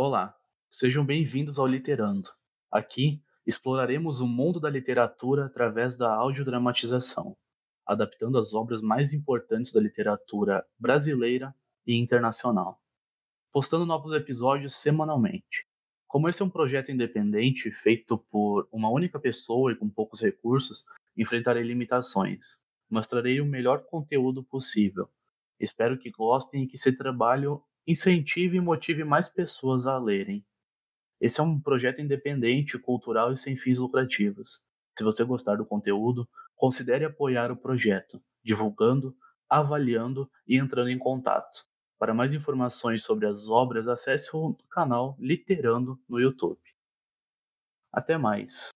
Olá, sejam bem-vindos ao Literando. Aqui exploraremos o mundo da literatura através da audiodramatização, adaptando as obras mais importantes da literatura brasileira e internacional, postando novos episódios semanalmente. Como esse é um projeto independente feito por uma única pessoa e com poucos recursos, enfrentarei limitações. Mostrarei o melhor conteúdo possível. Espero que gostem e que esse trabalho incentive e motive mais pessoas a lerem. Esse é um projeto independente, cultural e sem fins lucrativos. Se você gostar do conteúdo, considere apoiar o projeto, divulgando, avaliando e entrando em contato. Para mais informações sobre as obras, acesse o canal Literando no YouTube. Até mais!